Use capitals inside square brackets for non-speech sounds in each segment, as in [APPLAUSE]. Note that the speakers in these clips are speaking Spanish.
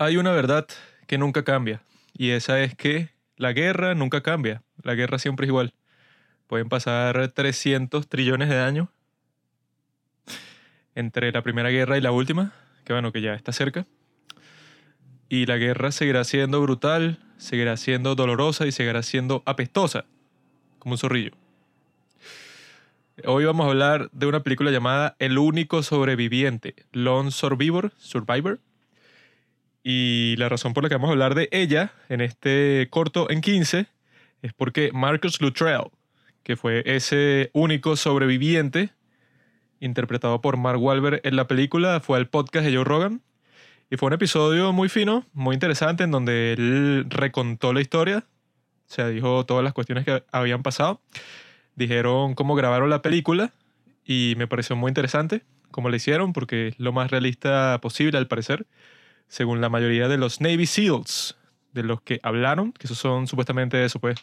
Hay una verdad que nunca cambia, y esa es que la guerra nunca cambia, la guerra siempre es igual. Pueden pasar 300 trillones de años entre la primera guerra y la última, que bueno, que ya está cerca. Y la guerra seguirá siendo brutal, seguirá siendo dolorosa y seguirá siendo apestosa, como un zorrillo. Hoy vamos a hablar de una película llamada El único sobreviviente, Lone Survivor, Survivor. Y la razón por la que vamos a hablar de ella en este corto en 15 es porque Marcus Luttrell, que fue ese único sobreviviente interpretado por Mark Wahlberg en la película, fue al podcast de Joe Rogan. Y fue un episodio muy fino, muy interesante, en donde él recontó la historia, o sea, dijo todas las cuestiones que habían pasado dijeron cómo grabaron la película y me pareció muy interesante cómo lo hicieron porque es lo más realista posible al parecer, según la mayoría de los Navy SEALs de los que hablaron, que esos son supuestamente eso, pues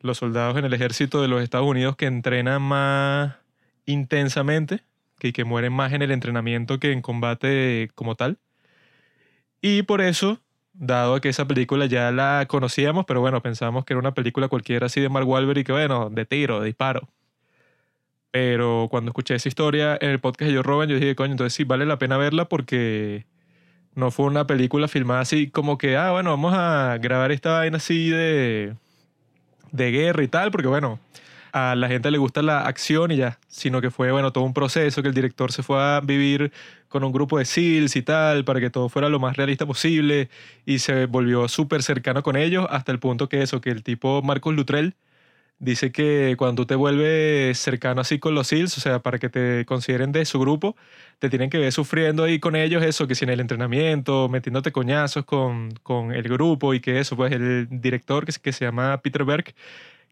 los soldados en el ejército de los Estados Unidos que entrenan más intensamente, que, que mueren más en el entrenamiento que en combate como tal. Y por eso dado que esa película ya la conocíamos, pero bueno, pensábamos que era una película cualquiera así de Mark Wahlberg y que bueno, de tiro, de disparo. Pero cuando escuché esa historia en el podcast de Joe Rogan, yo dije, coño, entonces sí vale la pena verla porque no fue una película filmada así como que, ah, bueno, vamos a grabar esta vaina así de, de guerra y tal, porque bueno, a la gente le gusta la acción y ya, sino que fue, bueno, todo un proceso que el director se fue a vivir con un grupo de SEALs y tal, para que todo fuera lo más realista posible, y se volvió súper cercano con ellos, hasta el punto que eso, que el tipo Marcos Lutrell dice que cuando tú te vuelves cercano así con los SEALs, o sea, para que te consideren de su grupo, te tienen que ver sufriendo ahí con ellos eso, que si en el entrenamiento, metiéndote coñazos con, con el grupo y que eso, pues el director que, que se llama Peter Berg,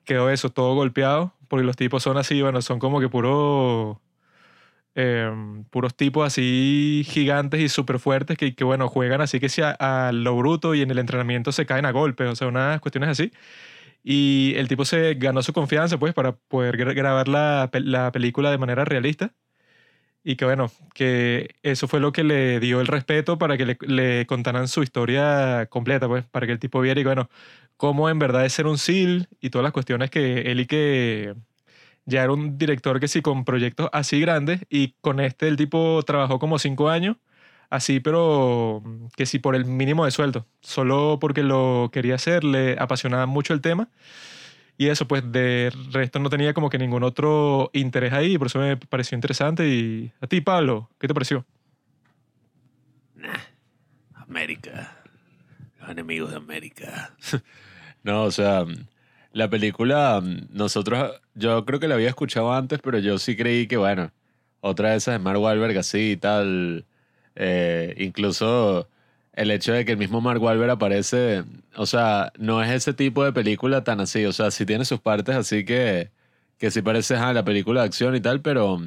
quedó eso, todo golpeado, porque los tipos son así, bueno, son como que puro, em, puros tipos así gigantes y súper fuertes que, que, bueno, juegan así que sea a, lo bruto y en el entrenamiento se caen a golpes, o sea, unas cuestiones así. Y el tipo se ganó su confianza, pues, para poder grabar la, la película de manera realista. Y que bueno, que eso fue lo que le dio el respeto para que le, le, contaran su historia completa, pues, para que el tipo viera y bueno, cómo en verdad es ser un SEAL y todas las cuestiones que él y que ya era un director que sí con proyectos así grandes y con este el tipo trabajó como cinco años, así pero que sí por el mínimo de sueldo, solo porque lo quería hacer, le apasionaba mucho el tema y eso, pues de resto no tenía como que ningún otro interés ahí, por eso me pareció interesante. Y a ti, Pablo, ¿qué te pareció? América. Los enemigos de América. [LAUGHS] no, o sea, la película, nosotros, yo creo que la había escuchado antes, pero yo sí creí que, bueno, otra de esas de Mark Wahlberg así y tal. Eh, incluso el hecho de que el mismo Mark Wahlberg aparece, o sea, no es ese tipo de película tan así, o sea, sí tiene sus partes así que, que sí parece a la película de acción y tal, pero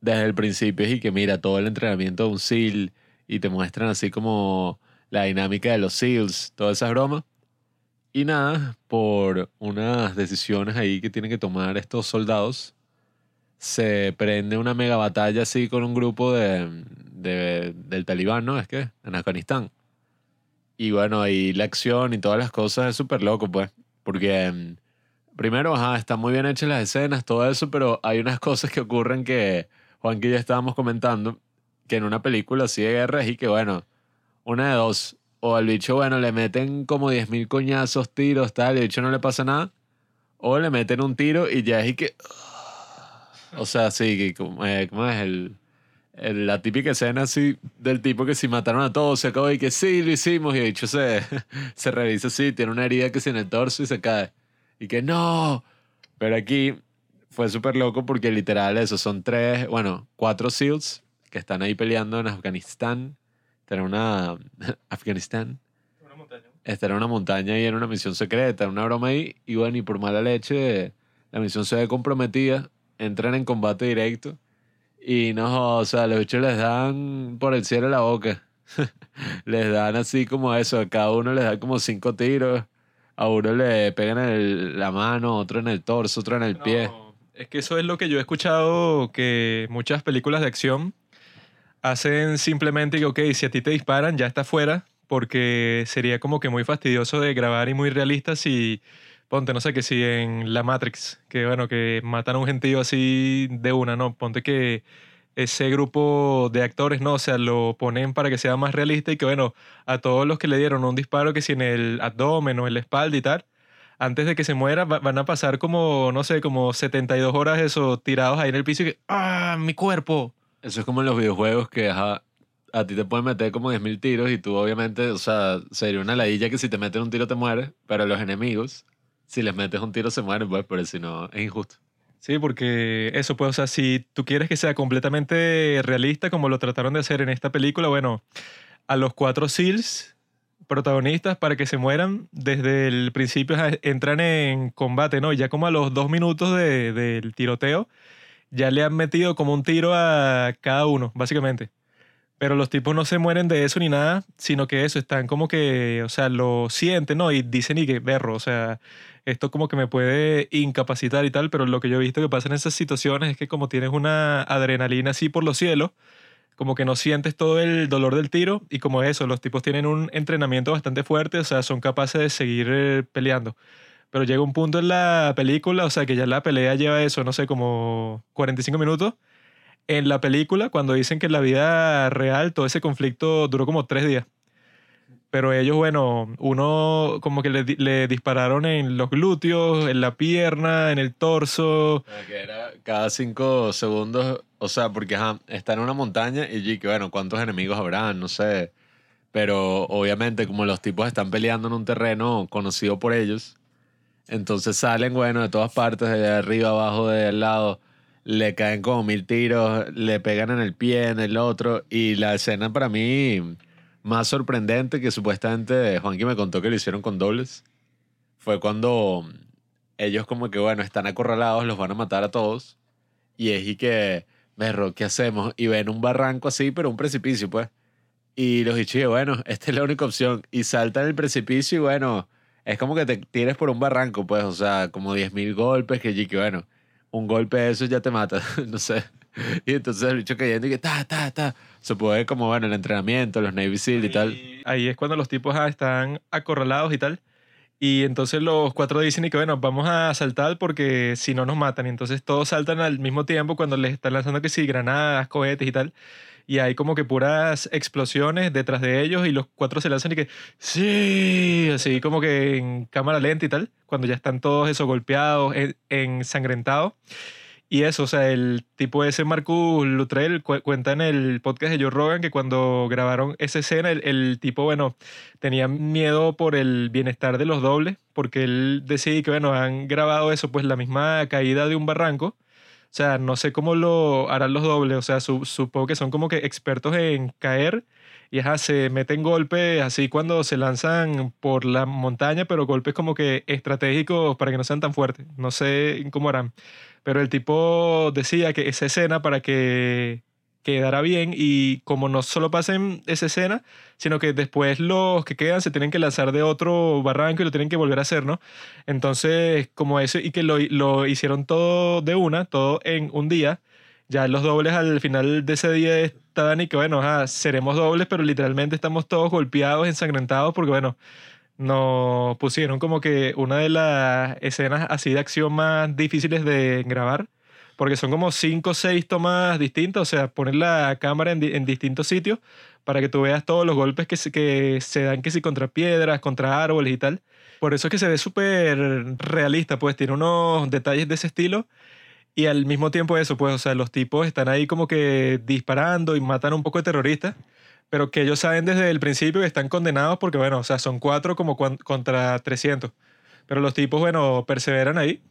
desde el principio es y que mira todo el entrenamiento de un SEAL y te muestran así como la dinámica de los SEALs, todas esas bromas. Y nada, por unas decisiones ahí que tienen que tomar estos soldados, se prende una mega batalla así con un grupo de, del talibán, ¿no? Es que en Afganistán. Y bueno, ahí la acción y todas las cosas es súper loco, pues. Porque em, primero, ajá, están muy bien hechas las escenas, todo eso, pero hay unas cosas que ocurren que Juan que ya estábamos comentando, que en una película así de guerra y que bueno, una de dos, o al bicho, bueno, le meten como 10.000 coñazos, tiros, tal, y al bicho no le pasa nada, o le meten un tiro y ya es y que... O sea, sí, como, eh, ¿cómo es el, la típica escena así del tipo que si mataron a todos, se acabó y que sí, lo hicimos, y de hecho se, [LAUGHS] se revisa así, tiene una herida que se en el torso y se cae. Y que no. Pero aquí fue súper loco porque literal eso, son tres, bueno, cuatro SEALs que están ahí peleando en Afganistán. Está en una... [LAUGHS] Afganistán. Una montaña. Está en una montaña y en una misión secreta, una broma ahí. Y bueno, y por mala leche, la misión se ve comprometida entran en combate directo y no, o sea, los bichos les dan por el cielo la boca. [LAUGHS] les dan así como eso, a cada uno les da como cinco tiros. A uno le pegan en la mano, otro en el torso, otro en el pie. Es que eso es lo que yo he escuchado que muchas películas de acción hacen simplemente que, ok, si a ti te disparan, ya está fuera, porque sería como que muy fastidioso de grabar y muy realista si, ponte, no sé, que si en La Matrix, que bueno, que matan a un gentío así de una, ¿no? Ponte que ese grupo de actores, ¿no? O sea, lo ponen para que sea más realista y que, bueno, a todos los que le dieron un disparo, que si en el abdomen o en la espalda y tal, antes de que se muera, va- van a pasar como, no sé, como 72 horas eso, tirados ahí en el piso y que, ¡ah, mi cuerpo! Eso es como en los videojuegos que ajá, a ti te pueden meter como 10.000 tiros y tú obviamente, o sea, sería una ladilla que si te meten un tiro te mueres, pero los enemigos, si les metes un tiro se mueren, pues, pero si no, es injusto. Sí, porque eso, pues, o sea, si tú quieres que sea completamente realista como lo trataron de hacer en esta película, bueno, a los cuatro SEALs protagonistas para que se mueran desde el principio entran en combate, ¿no? Y ya como a los dos minutos de- del tiroteo, ya le han metido como un tiro a cada uno, básicamente. Pero los tipos no se mueren de eso ni nada, sino que eso, están como que, o sea, lo sienten, ¿no? Y dicen y que, berro, o sea, esto como que me puede incapacitar y tal, pero lo que yo he visto que pasa en esas situaciones es que como tienes una adrenalina así por los cielos, como que no sientes todo el dolor del tiro y como eso, los tipos tienen un entrenamiento bastante fuerte, o sea, son capaces de seguir eh, peleando. Pero llega un punto en la película, o sea, que ya la pelea lleva eso, no sé, como 45 minutos. En la película, cuando dicen que en la vida real todo ese conflicto duró como tres días. Pero ellos, bueno, uno como que le, le dispararon en los glúteos, en la pierna, en el torso. Cada cinco segundos, o sea, porque ajá, está en una montaña y que bueno, ¿cuántos enemigos habrán? No sé. Pero obviamente como los tipos están peleando en un terreno conocido por ellos, entonces salen, bueno, de todas partes, de arriba, abajo, de al lado, le caen como mil tiros, le pegan en el pie, en el otro, y la escena para mí más sorprendente que supuestamente Juanqui me contó que lo hicieron con dobles, fue cuando ellos como que, bueno, están acorralados, los van a matar a todos. Y es y que, berro, ¿qué hacemos? Y ven un barranco así, pero un precipicio, pues. Y los Ichige, bueno, [LAUGHS] esta es la única opción. Y saltan el precipicio y bueno, es como que te tires por un barranco, pues, o sea, como 10.000 golpes, que que bueno, un golpe de esos ya te mata, [LAUGHS] no sé. [LAUGHS] Y entonces el bicho cayendo y que ta, ta, ta. Se puede como, bueno, el entrenamiento, los Navy SEAL y tal. Ahí es cuando los tipos ah, están acorralados y tal. Y entonces los cuatro dicen y que bueno, vamos a saltar porque si no nos matan. Y entonces todos saltan al mismo tiempo cuando les están lanzando que sí, granadas, cohetes y tal. Y hay como que puras explosiones detrás de ellos y los cuatro se lanzan y que sí, así como que en cámara lenta y tal, cuando ya están todos eso golpeados, en- ensangrentados. Y eso, o sea, el tipo ese Marcus Luttrell cu- cuenta en el podcast de Joe Rogan que cuando grabaron esa escena, el, el tipo, bueno, tenía miedo por el bienestar de los dobles, porque él decía que, bueno, han grabado eso, pues la misma caída de un barranco. O sea, no sé cómo lo harán los dobles, o sea, su- supongo que son como que expertos en caer y ajá, se meten golpes así cuando se lanzan por la montaña, pero golpes como que estratégicos para que no sean tan fuertes. No sé cómo harán. Pero el tipo decía que esa escena para que quedara bien y como no solo pasen esa escena, sino que después los que quedan se tienen que lanzar de otro barranco y lo tienen que volver a hacer, ¿no? Entonces, como eso, y que lo, lo hicieron todo de una, todo en un día, ya los dobles al final de ese día estaban y que, bueno, ajá, seremos dobles, pero literalmente estamos todos golpeados, ensangrentados, porque, bueno, nos pusieron como que una de las escenas así de acción más difíciles de grabar, porque son como cinco o seis tomas distintas, o sea, poner la cámara en, di- en distintos sitios para que tú veas todos los golpes que se, que se dan, que si contra piedras, contra árboles y tal. Por eso es que se ve súper realista, pues tiene unos detalles de ese estilo. Y al mismo tiempo eso, pues, o sea, los tipos están ahí como que disparando y matan un poco de terroristas, pero que ellos saben desde el principio que están condenados porque, bueno, o sea, son cuatro como contra 300. Pero los tipos, bueno, perseveran ahí.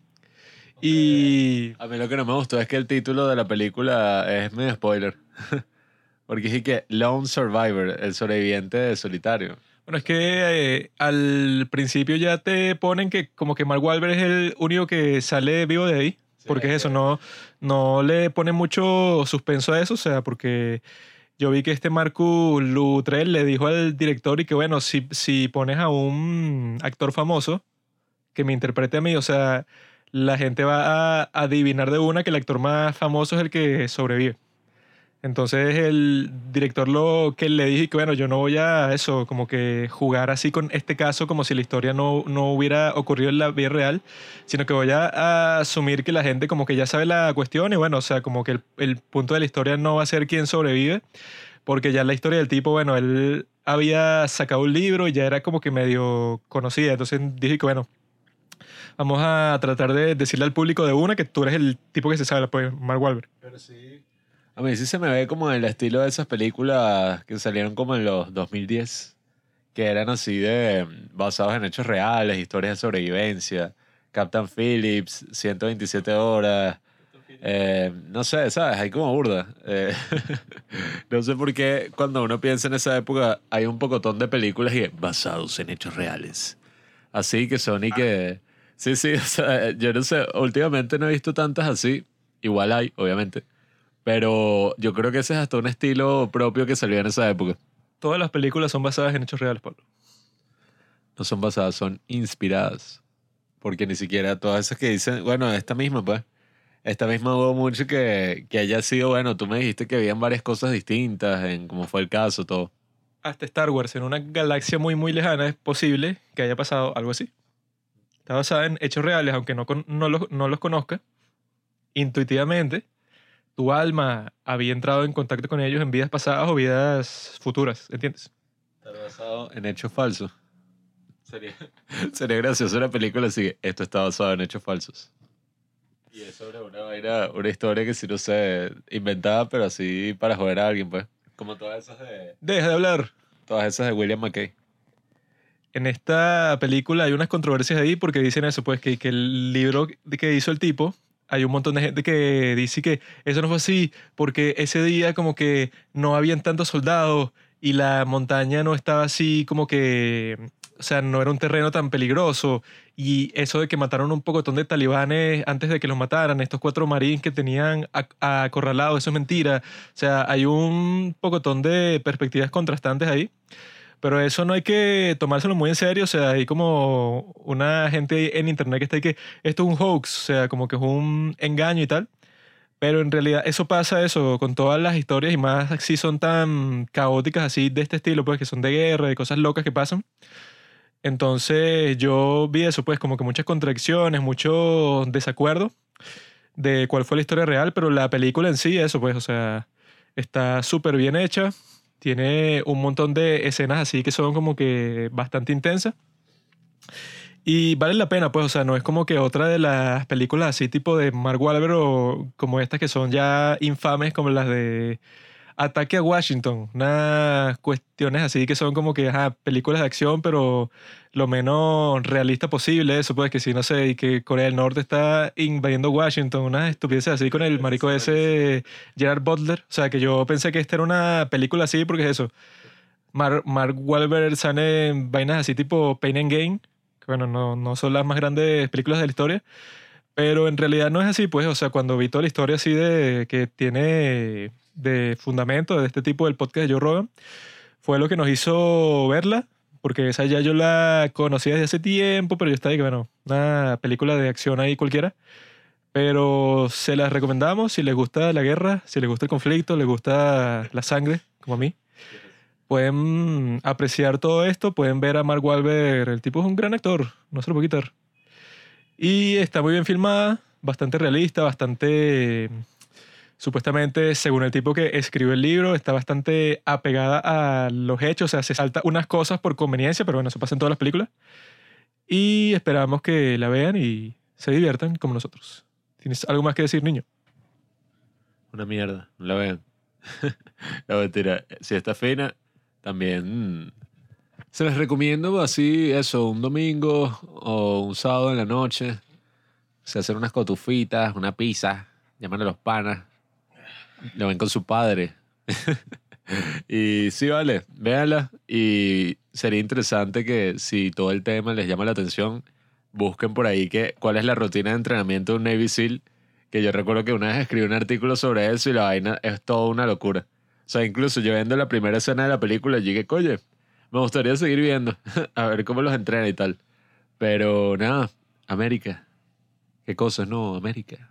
Y... A mí lo que no me gustó es que el título de la película es medio spoiler. [LAUGHS] Porque dije que Lone Survivor, el sobreviviente solitario. Bueno, es que eh, al principio ya te ponen que como que Mark Wahlberg es el único que sale vivo de ahí. Sí, porque es que- eso, no, no le ponen mucho suspenso a eso, o sea, porque yo vi que este Marcus Luttrell le dijo al director y que bueno, si, si pones a un actor famoso que me interprete a mí, o sea, la gente va a adivinar de una que el actor más famoso es el que sobrevive. Entonces el director lo que le dije que bueno, yo no voy a eso, como que jugar así con este caso como si la historia no, no hubiera ocurrido en la vida real, sino que voy a, a asumir que la gente como que ya sabe la cuestión y bueno, o sea, como que el, el punto de la historia no va a ser quién sobrevive, porque ya la historia del tipo, bueno, él había sacado un libro y ya era como que medio conocida, entonces dije que bueno, vamos a tratar de decirle al público de una que tú eres el tipo que se sabe, pues, Mark Wahlberg. Pero sí. A mí sí se me ve como el estilo de esas películas que salieron como en los 2010, que eran así de basados en hechos reales, historias de sobrevivencia. Captain Phillips, 127 horas. eh, no sé, ¿sabes? Hay como burda. Eh, [LAUGHS] no sé por qué cuando uno piensa en esa época hay un pocotón de películas y basados en hechos reales. Así que son y que... Sí, sí, [LAUGHS] o sea, yo no sé, últimamente no he visto tantas así. Igual hay, obviamente. Pero yo creo que ese es hasta un estilo propio que salió en esa época. Todas las películas son basadas en hechos reales, Pablo. No son basadas, son inspiradas. Porque ni siquiera todas esas que dicen, bueno, esta misma, pues. Esta misma hubo mucho que, que haya sido, bueno, tú me dijiste que habían varias cosas distintas en cómo fue el caso, todo. Hasta Star Wars, en una galaxia muy, muy lejana, es posible que haya pasado algo así. Está basada en hechos reales, aunque no, no, los, no los conozca. Intuitivamente, tu alma había entrado en contacto con ellos en vidas pasadas o vidas futuras, ¿entiendes? Está basado en hechos falsos. Sería, [LAUGHS] sería gracioso una película así esto está basado en hechos falsos. Y es sobre una vaina, una historia que si no sé, inventada, pero así para joder a alguien, pues. Como todas esas de. Deja de hablar. Todas esas de William McKay. En esta película hay unas controversias ahí porque dicen eso, pues que, que el libro que hizo el tipo, hay un montón de gente que dice que eso no fue así porque ese día como que no habían tantos soldados y la montaña no estaba así como que, o sea, no era un terreno tan peligroso y eso de que mataron un pocotón de talibanes antes de que los mataran, estos cuatro marines que tenían ac- acorralados, eso es mentira. O sea, hay un pocotón de perspectivas contrastantes ahí. Pero eso no hay que tomárselo muy en serio. O sea, hay como una gente en internet que está ahí que esto es un hoax, o sea, como que es un engaño y tal. Pero en realidad eso pasa eso con todas las historias y más si son tan caóticas así de este estilo, pues que son de guerra, de cosas locas que pasan. Entonces yo vi eso, pues como que muchas contradicciones, mucho desacuerdo de cuál fue la historia real, pero la película en sí, eso pues, o sea, está súper bien hecha, tiene un montón de escenas así que son como que bastante intensas. Y vale la pena, pues, o sea, no es como que otra de las películas así tipo de Mark Wahlberg o como estas que son ya infames como las de Ataque a Washington, unas cuestiones así que son como que ajá, películas de acción, pero lo menos realista posible, eso pues que si no sé, y que Corea del Norte está invadiendo Washington, unas estupideces así con el marico ese Gerard Butler, o sea que yo pensé que esta era una película así porque es eso, Mar- Mark Wahlberg sale en vainas así tipo Pain and Gain, que bueno, no, no son las más grandes películas de la historia, pero en realidad no es así, pues, o sea, cuando vi toda la historia así de que tiene de fundamento de este tipo del podcast de Joe Rogan, fue lo que nos hizo verla, porque esa ya yo la conocía desde hace tiempo, pero yo estaba ahí bueno, una película de acción ahí cualquiera. Pero se las recomendamos si les gusta la guerra, si les gusta el conflicto, les gusta la sangre, como a mí. Pueden apreciar todo esto, pueden ver a Mark Wahlberg, el tipo es un gran actor, no se lo puedo quitar. Y está muy bien filmada, bastante realista, bastante supuestamente, según el tipo que escribió el libro, está bastante apegada a los hechos, o sea, se salta unas cosas por conveniencia, pero bueno, eso pasa en todas las películas. Y esperamos que la vean y se diviertan como nosotros. ¿Tienes algo más que decir, niño? Una mierda, no la vean. [LAUGHS] la mentira. Si está fina, también mm, se les recomiendo así, eso, un domingo o un sábado en la noche. Se hacer unas cotufitas, una pizza, llaman a los panas. Lo ven con su padre. [LAUGHS] y sí, vale, véanla. Y sería interesante que si todo el tema les llama la atención, busquen por ahí que, cuál es la rutina de entrenamiento de un Navy SEAL que yo recuerdo que una vez escribí un artículo sobre eso y la vaina es toda una locura. O sea, incluso yo viendo la primera escena de la película, dije, coño, me gustaría seguir viendo, [LAUGHS] a ver cómo los entrena y tal. Pero nada, América. ¿Qué cosas, no? América.